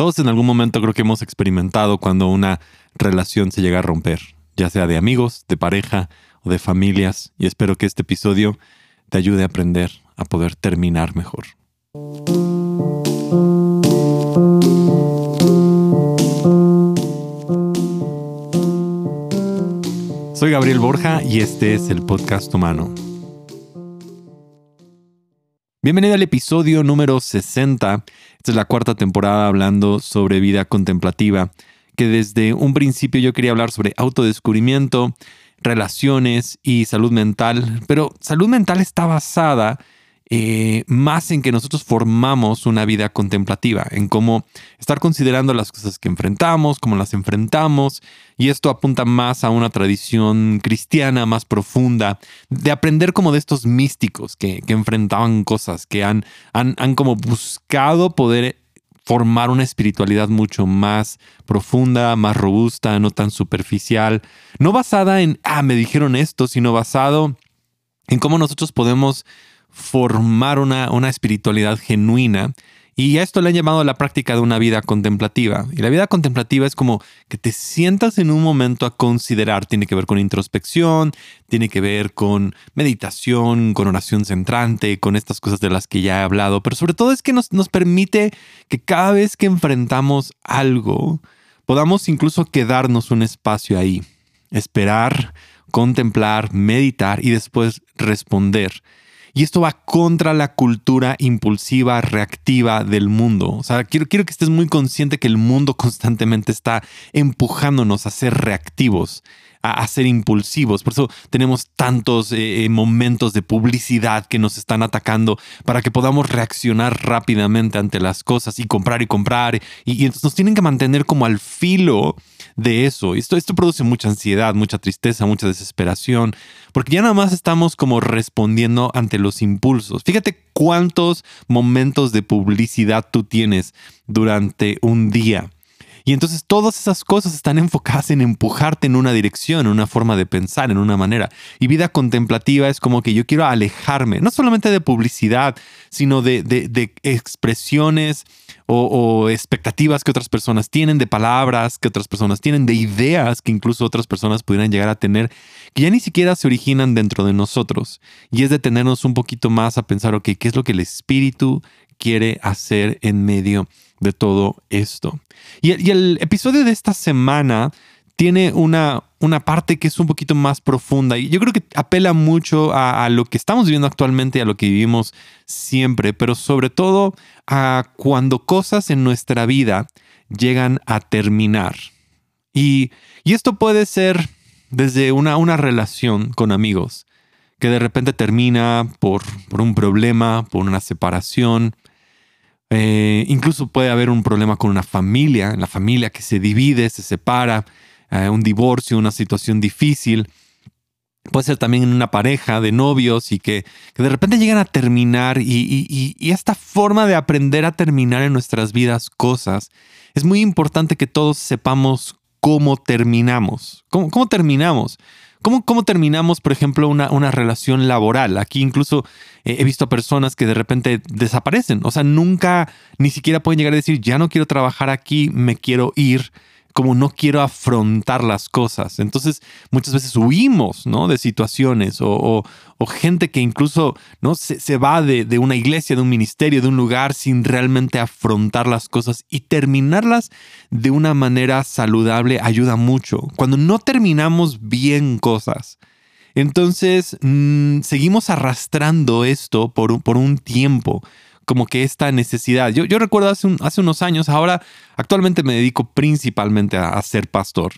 Todos en algún momento creo que hemos experimentado cuando una relación se llega a romper, ya sea de amigos, de pareja o de familias, y espero que este episodio te ayude a aprender a poder terminar mejor. Soy Gabriel Borja y este es el podcast humano. Bienvenido al episodio número 60. Esta es la cuarta temporada hablando sobre vida contemplativa, que desde un principio yo quería hablar sobre autodescubrimiento, relaciones y salud mental, pero salud mental está basada eh, más en que nosotros formamos una vida contemplativa, en cómo estar considerando las cosas que enfrentamos, cómo las enfrentamos, y esto apunta más a una tradición cristiana más profunda, de aprender como de estos místicos que, enfrentaban cosas, que han, han, han como buscado poder formar una espiritualidad mucho más profunda, más robusta, no tan superficial, no basada en, ah, me dijeron esto, sino basado en cómo nosotros podemos formar una, una espiritualidad genuina. Y a esto le han llamado la práctica de una vida contemplativa. Y la vida contemplativa es como que te sientas en un momento a considerar. Tiene que ver con introspección, tiene que ver con meditación, con oración centrante, con estas cosas de las que ya he hablado. Pero sobre todo es que nos, nos permite que cada vez que enfrentamos algo, podamos incluso quedarnos un espacio ahí. Esperar, contemplar, meditar y después responder. Y esto va contra la cultura impulsiva, reactiva del mundo. O sea, quiero, quiero que estés muy consciente que el mundo constantemente está empujándonos a ser reactivos, a, ser impulsivos. Por eso tenemos tantos eh, eh, momentos de publicidad que nos están atacando para que podamos reaccionar rápidamente ante las cosas y comprar y comprar. Y, entonces nos tienen que mantener como al filo de eso. Esto, esto produce mucha ansiedad, mucha tristeza, mucha desesperación, porque ya nada más estamos como respondiendo ante los impulsos. Fíjate cuántos momentos de publicidad tú tienes durante un día. Y entonces todas esas cosas están enfocadas en empujarte en una dirección, en una forma de pensar, en una manera. Y vida contemplativa es como que yo quiero alejarme, no solamente de publicidad, sino de, de, expresiones o, expectativas que otras personas tienen, de palabras que otras personas tienen, de ideas que incluso otras personas pudieran llegar a tener, que ya ni siquiera se originan dentro de nosotros. Y es detenernos un poquito más a pensar, ok, ¿qué es lo que el espíritu quiere hacer en medio de todo esto? Y, el episodio de esta semana tiene una, una parte que es un poquito más profunda y yo creo que apela mucho a, lo que estamos viviendo actualmente y a lo que vivimos siempre, pero sobre todo a cuando cosas en nuestra vida llegan a terminar. Y, esto puede ser desde una, una, relación con amigos que de repente termina por, por un problema, por una separación, eh, incluso puede haber un problema con una familia, la familia que se divide, se separa, eh, un divorcio, una situación difícil. Puede ser también en una pareja de novios y que, de repente llegan a terminar y, esta forma de aprender a terminar en nuestras vidas cosas, es muy importante que todos sepamos cómo terminamos. ¿Cómo, cómo terminamos? ¿Cómo, ¿Cómo, terminamos, por ejemplo, una, una relación laboral? Aquí incluso eh, he visto a personas que de repente desaparecen. O sea, nunca ni siquiera pueden llegar a decir, ya no quiero trabajar aquí, me quiero ir como no quiero afrontar las cosas. Entonces, muchas veces huimos, ¿no? De situaciones o, gente que incluso, ¿no? Se, va de, de, una iglesia, de un ministerio, de un lugar sin realmente afrontar las cosas y terminarlas de una manera saludable ayuda mucho. Cuando no terminamos bien cosas, entonces mm, seguimos arrastrando esto por, por un tiempo como que esta necesidad. Yo, yo recuerdo hace, hace unos años, ahora actualmente me dedico principalmente a, ser pastor,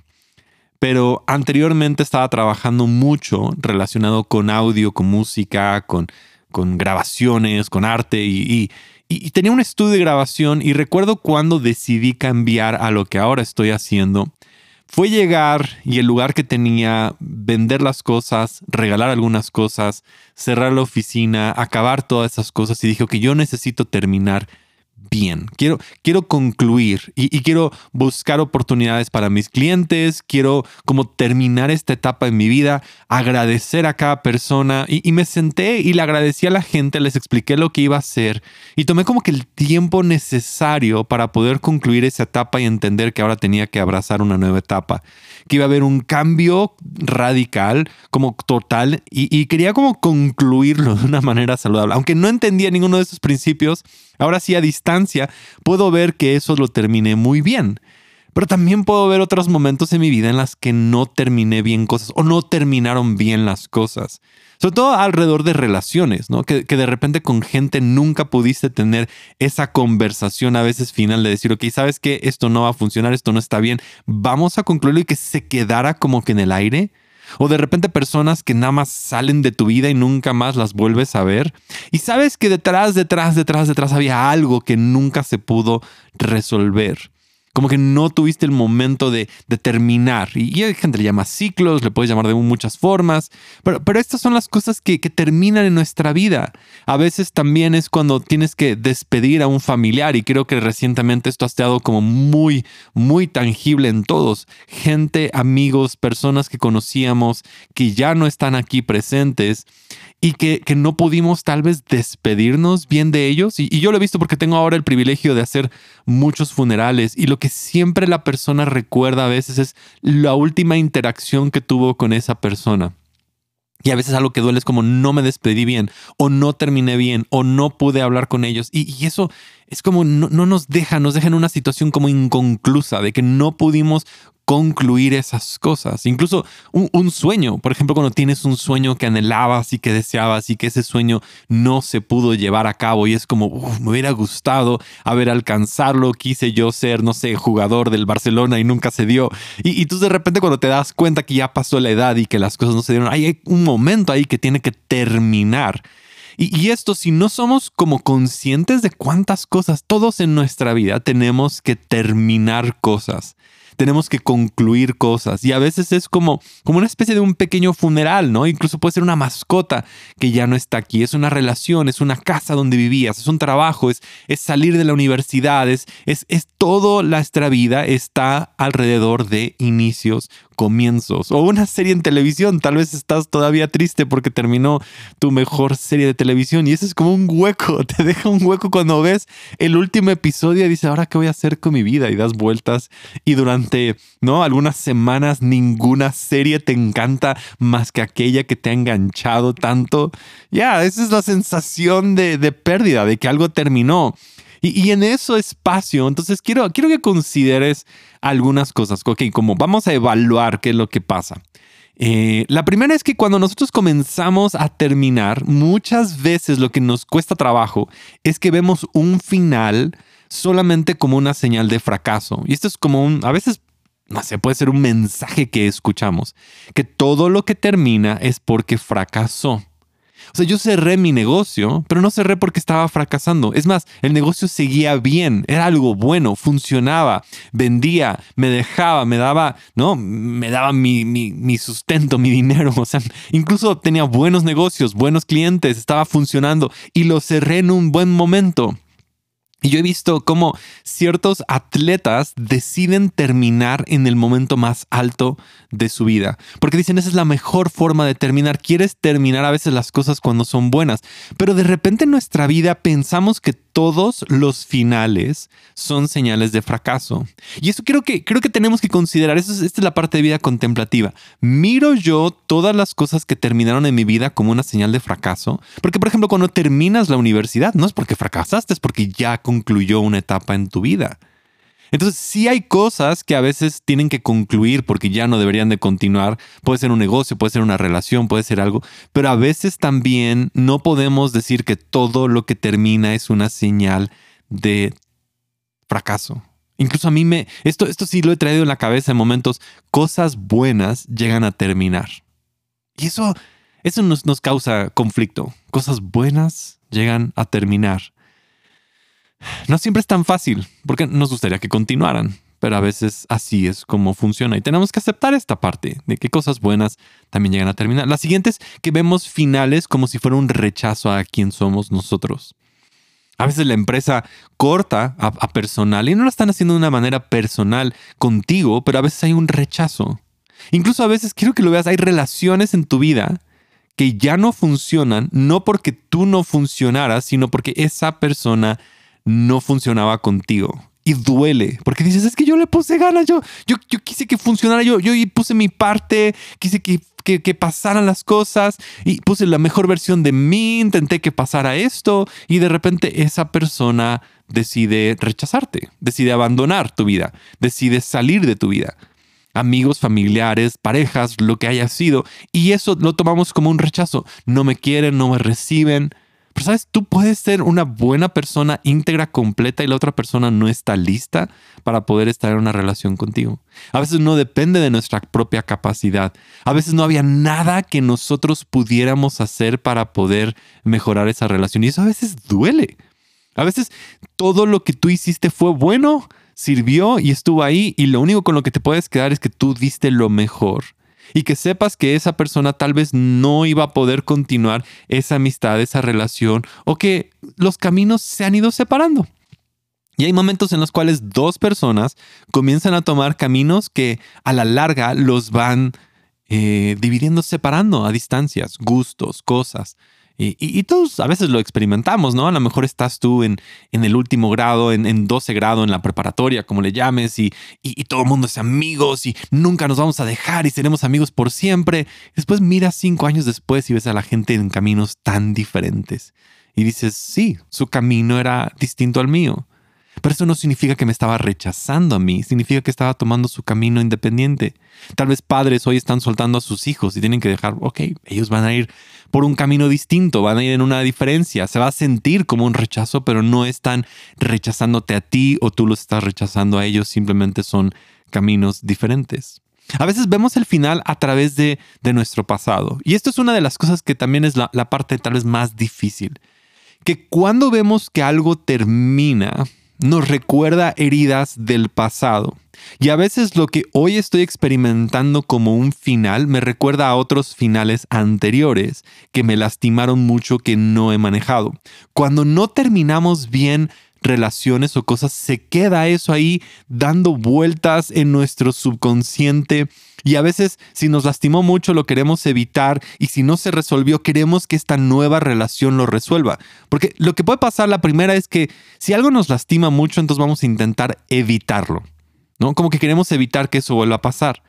pero anteriormente estaba trabajando mucho relacionado con audio, con música, con, con grabaciones, con arte y, y tenía un estudio de grabación y recuerdo cuando decidí cambiar a lo que ahora estoy haciendo fue llegar y el lugar que tenía, vender las cosas, regalar algunas cosas, cerrar la oficina, acabar todas esas cosas y dijo que yo necesito terminar bien. Quiero, quiero concluir y, quiero buscar oportunidades para mis clientes. Quiero como terminar esta etapa en mi vida, agradecer a cada persona. Y, y me senté y le agradecí a la gente, les expliqué lo que iba a hacer y tomé como que el tiempo necesario para poder concluir esa etapa y entender que ahora tenía que abrazar una nueva etapa que iba a haber un cambio radical, como total, y, quería como concluirlo de una manera saludable. Aunque no entendía ninguno de esos principios, ahora sí a distancia puedo ver que eso lo terminé muy bien. Pero también puedo ver otros momentos en mi vida en las que no terminé bien cosas o no terminaron bien las cosas. Sobre todo alrededor de relaciones, ¿no? Que, de repente con gente nunca pudiste tener esa conversación a veces final de decir, ok, sabes que esto no va a funcionar, esto no está bien, vamos a concluirlo y que se quedara como que en el aire. O de repente personas que nada más salen de tu vida y nunca más las vuelves a ver. Y sabes que detrás, detrás, detrás, detrás había algo que nunca se pudo resolver como que no tuviste el momento de, terminar. Y, hay gente le llama ciclos, le puedes llamar de muchas formas, pero, pero estas son las cosas que, que, terminan en nuestra vida. A veces también es cuando tienes que despedir a un familiar y creo que recientemente esto ha estado como muy, muy tangible en todos. Gente, amigos, personas que conocíamos que ya no están aquí presentes y que, no pudimos tal vez despedirnos bien de ellos. Y, y, yo lo he visto porque tengo ahora el privilegio de hacer muchos funerales y lo que siempre la persona recuerda a veces es la última interacción que tuvo con esa persona. Y a veces algo que duele es como no me despedí bien, o no terminé bien, o no pude hablar con ellos. Y, eso es como no, no, nos deja, nos deja en una situación como inconclusa, de que no pudimos concluir esas cosas. Incluso un, sueño, por ejemplo, cuando tienes un sueño que anhelabas y que deseabas y que ese sueño no se pudo llevar a cabo y es como, me hubiera gustado haber alcanzarlo, quise yo ser, no sé, jugador del Barcelona y nunca se dio. Y, y tú de repente cuando te das cuenta que ya pasó la edad y que las cosas no se dieron, hay un momento ahí que tiene que terminar. Y, esto, si no somos como conscientes de cuántas cosas, todos en nuestra vida tenemos que terminar cosas tenemos que concluir cosas y a veces es como, como una especie de un pequeño funeral, ¿no? Incluso puede ser una mascota que ya no está aquí, es una relación, es una casa donde vivías, es un trabajo, es, es salir de la universidad, es, es, es todo nuestra vida está alrededor de inicios, comienzos o una serie en televisión. Tal vez estás todavía triste porque terminó tu mejor serie de televisión y eso es como un hueco. Te deja un hueco cuando ves el último episodio y dices, ahora qué voy a hacer con mi vida y das vueltas y durante, ¿no? Algunas semanas ninguna serie te encanta más que aquella que te ha enganchado tanto. Ya, esa es la sensación de, de pérdida, de que algo terminó. Y, en ese espacio, entonces quiero, quiero que consideres algunas cosas, ok, como vamos a evaluar qué es lo que pasa. Eh, la primera es que cuando nosotros comenzamos a terminar, muchas veces lo que nos cuesta trabajo es que vemos un final solamente como una señal de fracaso. Y esto es como un, a veces, no sé, puede ser un mensaje que escuchamos, que todo lo que termina es porque fracasó. O sea, yo cerré mi negocio, pero no cerré porque estaba fracasando. Es más, el negocio seguía bien, era algo bueno, funcionaba, vendía, me dejaba, me daba, ¿no? Me daba mi, mi sustento, mi dinero. O sea, incluso tenía buenos negocios, buenos clientes, estaba funcionando y lo cerré en un buen momento. Y yo he visto cómo ciertos atletas deciden terminar en el momento más alto de su vida. Porque dicen, esa es la mejor forma de terminar. Quieres terminar a veces las cosas cuando son buenas. Pero de repente en nuestra vida pensamos que todos los finales son señales de fracaso. Y eso creo que, creo que tenemos que considerar. Eso esta es la parte de vida contemplativa. Miro yo todas las cosas que terminaron en mi vida como una señal de fracaso. Porque, por ejemplo, cuando terminas la universidad, no es porque fracasaste, es porque ya concluyó una etapa en tu vida. Entonces, sí hay cosas que a veces tienen que concluir porque ya no deberían de continuar. Puede ser un negocio, puede ser una relación, puede ser algo, pero a veces también no podemos decir que todo lo que termina es una señal de fracaso. Incluso a mí me, esto, esto sí lo he traído en la cabeza en momentos, cosas buenas llegan a terminar. Y eso, eso nos, nos causa conflicto. Cosas buenas llegan a terminar. No siempre es tan fácil, porque nos gustaría que continuaran, pero a veces así es como funciona y tenemos que aceptar esta parte de que cosas buenas también llegan a terminar. La siguiente es que vemos finales como si fuera un rechazo a quien somos nosotros. A veces la empresa corta a, personal y no lo están haciendo de una manera personal contigo, pero a veces hay un rechazo. Incluso a veces quiero que lo veas, hay relaciones en tu vida que ya no funcionan, no porque tú no funcionaras, sino porque esa persona no funcionaba contigo. Y duele, porque dices, es que yo le puse ganas, yo, yo, yo quise que funcionara, yo, yo puse mi parte, quise que que, pasaran las cosas y puse la mejor versión de mí, intenté que pasara esto y de repente esa persona decide rechazarte, decide abandonar tu vida, decide salir de tu vida. Amigos, familiares, parejas, lo que haya sido. Y eso lo tomamos como un rechazo. No me quieren, no me reciben, pero sabes, tú puedes ser una buena persona íntegra, completa y la otra persona no está lista para poder estar en una relación contigo. A veces no depende de nuestra propia capacidad. A veces no había nada que nosotros pudiéramos hacer para poder mejorar esa relación. Y eso a veces duele. A veces todo lo que tú hiciste fue bueno, sirvió y estuvo ahí y lo único con lo que te puedes quedar es que tú diste lo mejor y que sepas que esa persona tal vez no iba a poder continuar esa amistad, esa relación o que los caminos se han ido separando. Y hay momentos en los cuales dos personas comienzan a tomar caminos que a la larga los van eh, dividiendo, separando a distancias, gustos, cosas. Y, todos a veces lo experimentamos, ¿no? A lo mejor estás tú en, en el último grado, en, en, 12 grado, en la preparatoria, como le llames, y, y, todo el mundo es amigos y nunca nos vamos a dejar y seremos amigos por siempre. Después miras cinco años después y ves a la gente en caminos tan diferentes. Y dices, sí, su camino era distinto al mío. Pero eso no significa que me estaba rechazando a mí, significa que estaba tomando su camino independiente. Tal vez padres hoy están soltando a sus hijos y tienen que dejar, ok, ellos van a ir por un camino distinto, van a ir en una diferencia, se va a sentir como un rechazo, pero no están rechazándote a ti o tú los estás rechazando a ellos, simplemente son caminos diferentes. A veces vemos el final a través de, nuestro pasado. Y esto es una de las cosas que también es la, la parte tal vez más difícil. Que cuando vemos que algo termina, nos recuerda heridas del pasado. Y a veces lo que hoy estoy experimentando como un final me recuerda a otros finales anteriores que me lastimaron mucho que no he manejado. Cuando no terminamos bien relaciones o cosas, se queda eso ahí dando vueltas en nuestro subconsciente. Y a veces si nos lastimó mucho lo queremos evitar y si no se resolvió queremos que esta nueva relación lo resuelva. Porque lo que puede pasar la primera es que si algo nos lastima mucho entonces vamos a intentar evitarlo. ¿no? Como que queremos evitar que eso vuelva a pasar.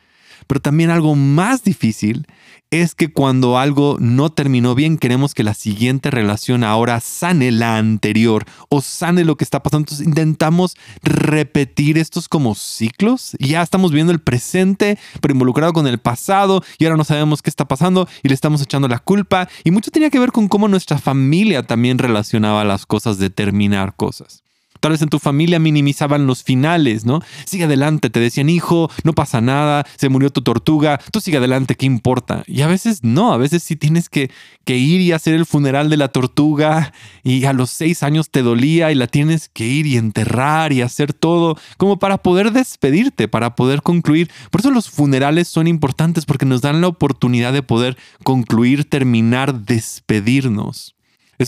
Pero también algo más difícil es que cuando algo no terminó bien, queremos que la siguiente relación ahora sane la anterior o sane lo que está pasando. Entonces intentamos repetir estos como ciclos. Ya estamos viendo el presente, pero involucrado con el pasado y ahora no sabemos qué está pasando y le estamos echando la culpa. Y mucho tenía que ver con cómo nuestra familia también relacionaba las cosas de terminar cosas. Tal vez en tu familia minimizaban los finales, ¿no? Sigue adelante, te decían, hijo, no pasa nada, se murió tu tortuga, tú sigue adelante, ¿qué importa? Y a veces no, a veces sí tienes que, ir y hacer el funeral de la tortuga y a los seis años te dolía y la tienes que ir y enterrar y hacer todo como para poder despedirte, para poder concluir. Por eso los funerales son importantes porque nos dan la oportunidad de poder concluir, terminar, despedirnos.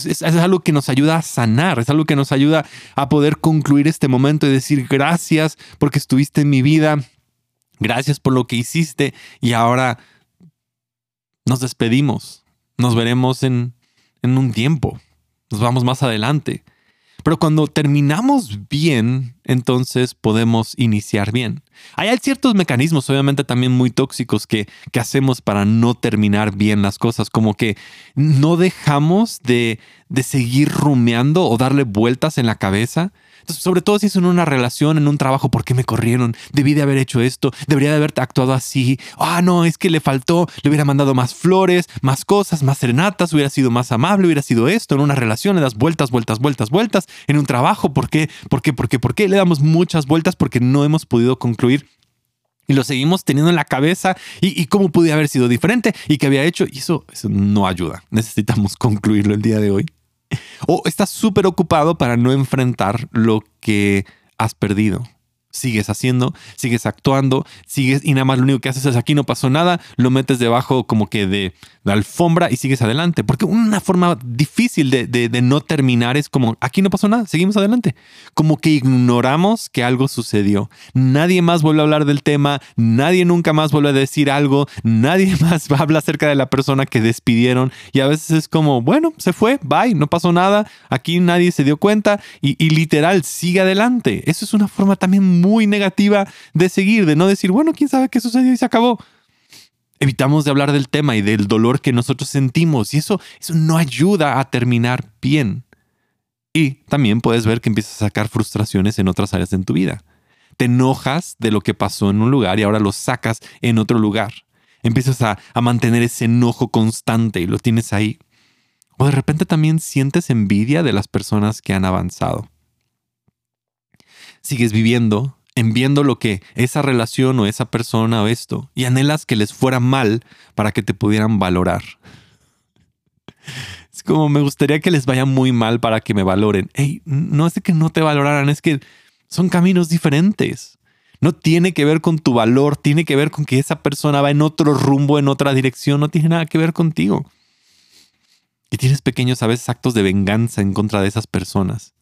Es, algo que nos ayuda a sanar, es algo que nos ayuda a poder concluir este momento y decir gracias porque estuviste en mi vida, gracias por lo que hiciste y ahora nos despedimos, nos veremos en, en un tiempo, nos vamos más adelante. Pero cuando terminamos bien, entonces podemos iniciar bien. Hay ciertos mecanismos, obviamente también muy tóxicos, que, que hacemos para no terminar bien las cosas, como que no dejamos de, de seguir rumeando o darle vueltas en la cabeza sobre todo si es en una relación, en un trabajo, ¿por qué me corrieron? Debí de haber hecho esto, debería de haber actuado así. Ah, no, es que le faltó, le hubiera mandado más flores, más cosas, más serenatas, hubiera sido más amable, hubiera sido esto. En una relación le das vueltas, vueltas, vueltas, vueltas. En un trabajo, ¿por qué? ¿Por qué? ¿Por qué? ¿Por qué? Le damos muchas vueltas porque no hemos podido concluir y lo seguimos teniendo en la cabeza y, cómo pude haber sido diferente y qué había hecho. Y eso, eso no ayuda. Necesitamos concluirlo el día de hoy. O estás súper ocupado para no enfrentar lo que has perdido. Sigues haciendo, sigues actuando, sigues y nada más lo único que haces es aquí no pasó nada, lo metes debajo como que de, la alfombra y sigues adelante. Porque una forma difícil de, de, no terminar es como aquí no pasó nada, seguimos adelante. Como que ignoramos que algo sucedió. Nadie más vuelve a hablar del tema, nadie nunca más vuelve a decir algo, nadie más va a hablar acerca de la persona que despidieron y a veces es como, bueno, se fue, bye, no pasó nada, aquí nadie se dio cuenta y, y literal sigue adelante. Eso es una forma también muy negativa de seguir, de no decir, bueno, quién sabe qué sucedió y se acabó. Evitamos de hablar del tema y del dolor que nosotros sentimos y eso, eso no ayuda a terminar bien. Y también puedes ver que empiezas a sacar frustraciones en otras áreas de tu vida. Te enojas de lo que pasó en un lugar y ahora lo sacas en otro lugar. Empiezas a, a mantener ese enojo constante y lo tienes ahí. O de repente también sientes envidia de las personas que han avanzado sigues viviendo en viendo lo que esa relación o esa persona o esto, y anhelas que les fuera mal para que te pudieran valorar. Es como me gustaría que les vaya muy mal para que me valoren. Hey, no es que no te valoraran, es que son caminos diferentes. No tiene que ver con tu valor, tiene que ver con que esa persona va en otro rumbo, en otra dirección, no tiene nada que ver contigo. Y tienes pequeños a veces actos de venganza en contra de esas personas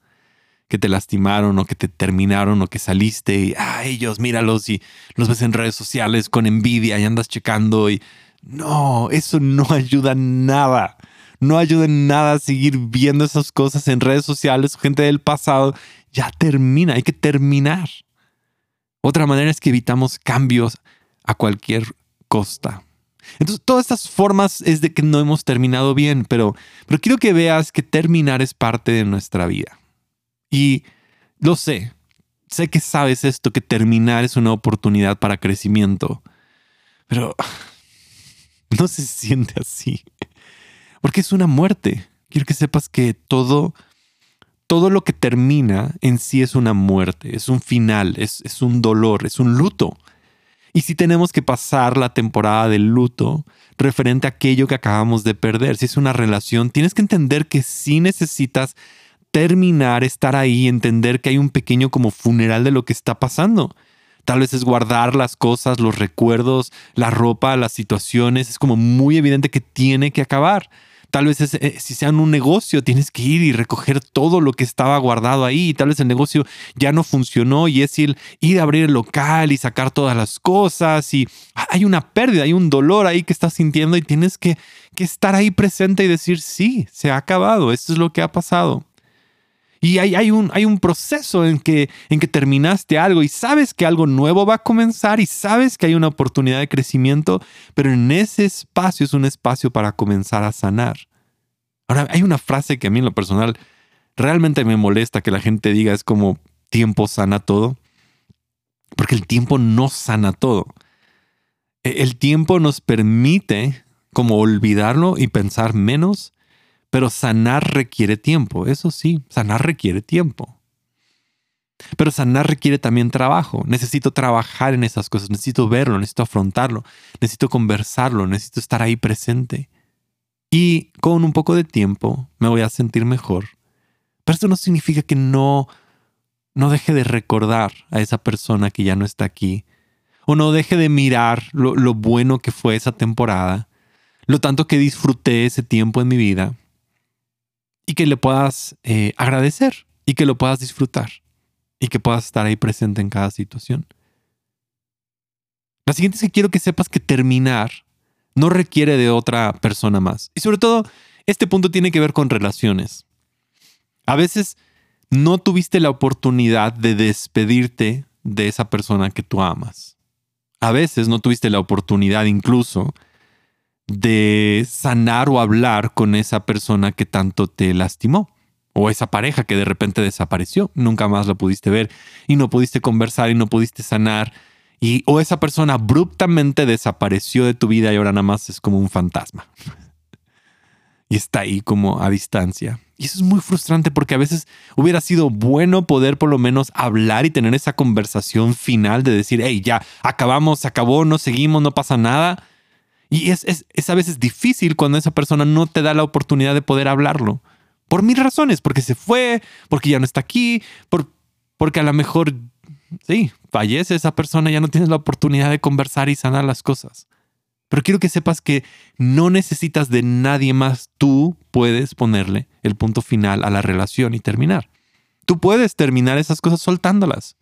que te lastimaron o que te terminaron o que saliste y, ah, ellos, míralos y los ves en redes sociales con envidia y andas checando y no, eso no ayuda nada. No ayuda en nada a seguir viendo esas cosas en redes sociales, gente del pasado. Ya termina, hay que terminar. Otra manera es que evitamos cambios a cualquier costa. Entonces, todas estas formas es de que no hemos terminado bien, pero, pero quiero que veas que terminar es parte de nuestra vida. Y lo sé, sé que sabes esto, que terminar es una oportunidad para crecimiento, pero no se siente así, porque es una muerte. Quiero que sepas que todo, todo lo que termina en sí es una muerte, es un final, es, es un dolor, es un luto. Y si tenemos que pasar la temporada del luto referente a aquello que acabamos de perder, si es una relación, tienes que entender que sí necesitas terminar, estar ahí, entender que hay un pequeño como funeral de lo que está pasando. Tal vez es guardar las cosas, los recuerdos, la ropa, las situaciones. Es como muy evidente que tiene que acabar. Tal vez eh, si sea un negocio, tienes que ir y recoger todo lo que estaba guardado ahí. tal vez el negocio ya no funcionó y es ir, ir a abrir el local y sacar todas las cosas. Y hay una pérdida, hay un dolor ahí que estás sintiendo y tienes que, que estar ahí presente y decir, sí, se ha acabado. Esto es lo que ha pasado. Y hay, un, hay un proceso en que, en que terminaste algo y sabes que algo nuevo va a comenzar y sabes que hay una oportunidad de crecimiento, pero en ese espacio es un espacio para comenzar a sanar. Ahora, hay una frase que a mí en lo personal realmente me molesta que la gente diga, es como tiempo sana todo, porque el tiempo no sana todo. E, el tiempo nos permite como olvidarlo y pensar menos pero sanar requiere tiempo, eso sí, sanar requiere tiempo. Pero sanar requiere también trabajo. Necesito trabajar en esas cosas, necesito verlo, necesito afrontarlo, necesito conversarlo, necesito estar ahí presente. Y con un poco de tiempo me voy a sentir mejor. Pero eso no significa que no, no deje de recordar a esa persona que ya no está aquí. O no deje de mirar lo, lo bueno que fue esa temporada. Lo tanto que disfruté ese tiempo en mi vida y que le puedas eh, agradecer y que lo puedas disfrutar y que puedas estar ahí presente en cada situación. La siguiente es que quiero que sepas que terminar no requiere de otra persona más. Y sobre todo, este punto tiene que ver con relaciones. A veces no tuviste la oportunidad de despedirte de esa persona que tú amas. A veces no tuviste la oportunidad incluso de sanar o hablar con esa persona que tanto te lastimó. O esa pareja que de repente desapareció, nunca más la pudiste ver y no pudiste conversar y no pudiste sanar. Y, o esa persona abruptamente desapareció de tu vida y ahora nada más es como un fantasma. y está ahí como a distancia. Y eso es muy frustrante porque a veces hubiera sido bueno poder por lo menos hablar y tener esa conversación final de decir, hey, ya, acabamos, se acabó, no seguimos, no pasa nada y es, a veces difícil cuando esa persona no te da la oportunidad de poder hablarlo. Por mil razones, porque se fue, porque ya no está aquí, por, porque a lo mejor Sí, fallece esa persona, ya no tienes la oportunidad de conversar y sanar las cosas. Pero quiero que sepas que no necesitas de nadie más. Tú puedes ponerle el punto final a la relación y terminar. Tú puedes terminar esas cosas soltándolas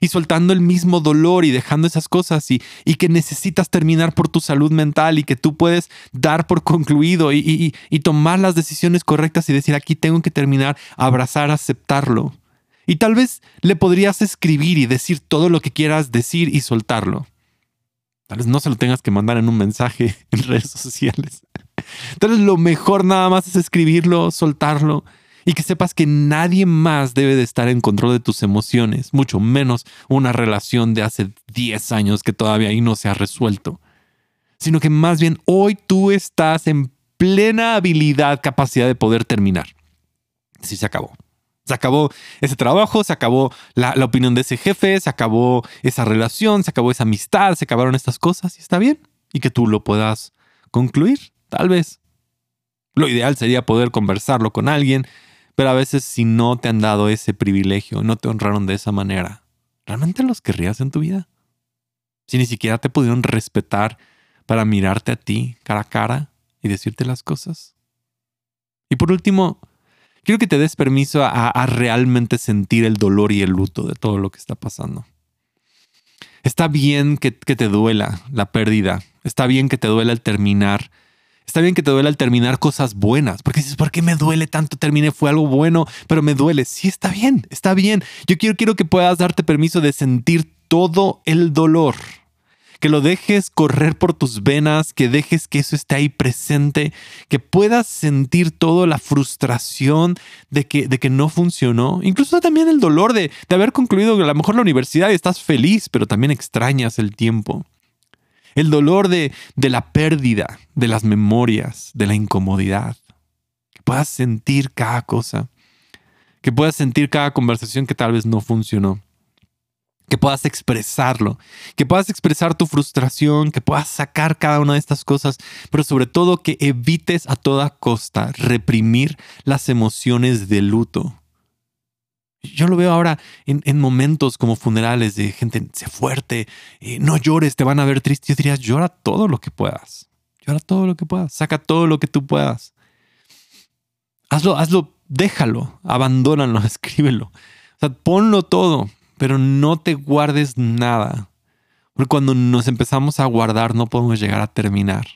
y soltando el mismo dolor y dejando esas cosas y, y, que necesitas terminar por tu salud mental y que tú puedes dar por concluido y, y, y tomar las decisiones correctas y decir aquí tengo que terminar, abrazar, aceptarlo. Y tal vez le podrías escribir y decir todo lo que quieras decir y soltarlo. Tal vez no se lo tengas que mandar en un mensaje en redes sociales. Tal vez lo mejor nada más es escribirlo, soltarlo y que sepas que nadie más debe de estar en control de tus emociones, mucho menos una relación de hace 10 años que todavía ahí no se ha resuelto, sino que más bien hoy tú estás en plena habilidad, capacidad de poder terminar. Así se acabó. Se acabó ese trabajo, se acabó la, la, opinión de ese jefe, se acabó esa relación, se acabó esa amistad, se acabaron estas cosas y está bien. Y que tú lo puedas concluir, tal vez. Lo ideal sería poder conversarlo con alguien, pero a veces si no te han dado ese privilegio, no te honraron de esa manera, ¿realmente los querrías en tu vida? Si ni siquiera te pudieron respetar para mirarte a ti cara a cara y decirte las cosas. Y por último, quiero que te des permiso a, realmente sentir el dolor y el luto de todo lo que está pasando. Está bien que, que te duela la pérdida, está bien que te duela el terminar Está bien que te duele al terminar cosas buenas, porque dices, ¿por qué me duele tanto? Terminé, fue algo bueno, pero me duele. Sí, está bien, está bien. Yo quiero, quiero que puedas darte permiso de sentir todo el dolor. Que lo dejes correr por tus venas, que dejes que eso esté ahí presente, que puedas sentir toda la frustración de que, de que no funcionó. Incluso también el dolor de, de haber concluido a lo mejor la universidad y estás feliz, pero también extrañas el tiempo el dolor de, de la pérdida, de las memorias, de la incomodidad. Que puedas sentir cada cosa, que puedas sentir cada conversación que tal vez no funcionó, que puedas expresarlo, que puedas expresar tu frustración, que puedas sacar cada una de estas cosas, pero sobre todo que evites a toda costa reprimir las emociones de luto yo lo veo ahora en, momentos como funerales de gente, se fuerte, eh, no llores, te van a ver triste. Yo diría, llora todo lo que puedas. Llora todo lo que puedas. Saca todo lo que tú puedas. Hazlo, hazlo, déjalo, abandónalo, escríbelo. O sea, ponlo todo, pero no te guardes nada. Porque cuando nos empezamos a guardar no podemos llegar a terminar.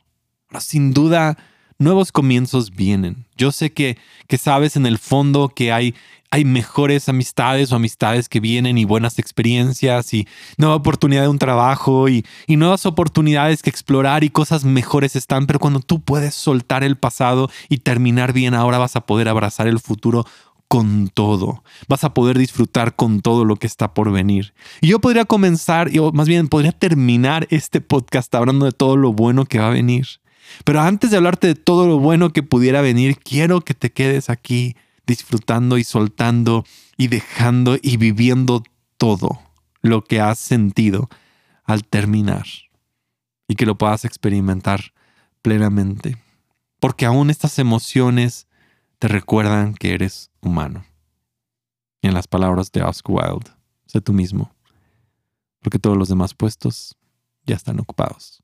Sin duda, nuevos comienzos vienen. Yo sé que, que sabes en el fondo que hay hay mejores amistades o amistades que vienen y buenas experiencias y nueva oportunidad de un trabajo y, y, nuevas oportunidades que explorar y cosas mejores están, pero cuando tú puedes soltar el pasado y terminar bien, ahora vas a poder abrazar el futuro con todo. Vas a poder disfrutar con todo lo que está por venir. Y yo podría comenzar, o más bien podría terminar este podcast hablando de todo lo bueno que va a venir. Pero antes de hablarte de todo lo bueno que pudiera venir, quiero que te quedes aquí disfrutando y soltando y dejando y viviendo todo lo que has sentido al terminar y que lo puedas experimentar plenamente. Porque aún estas emociones te recuerdan que eres humano. En las palabras de Oscar Wilde, sé tú mismo, porque todos los demás puestos ya están ocupados.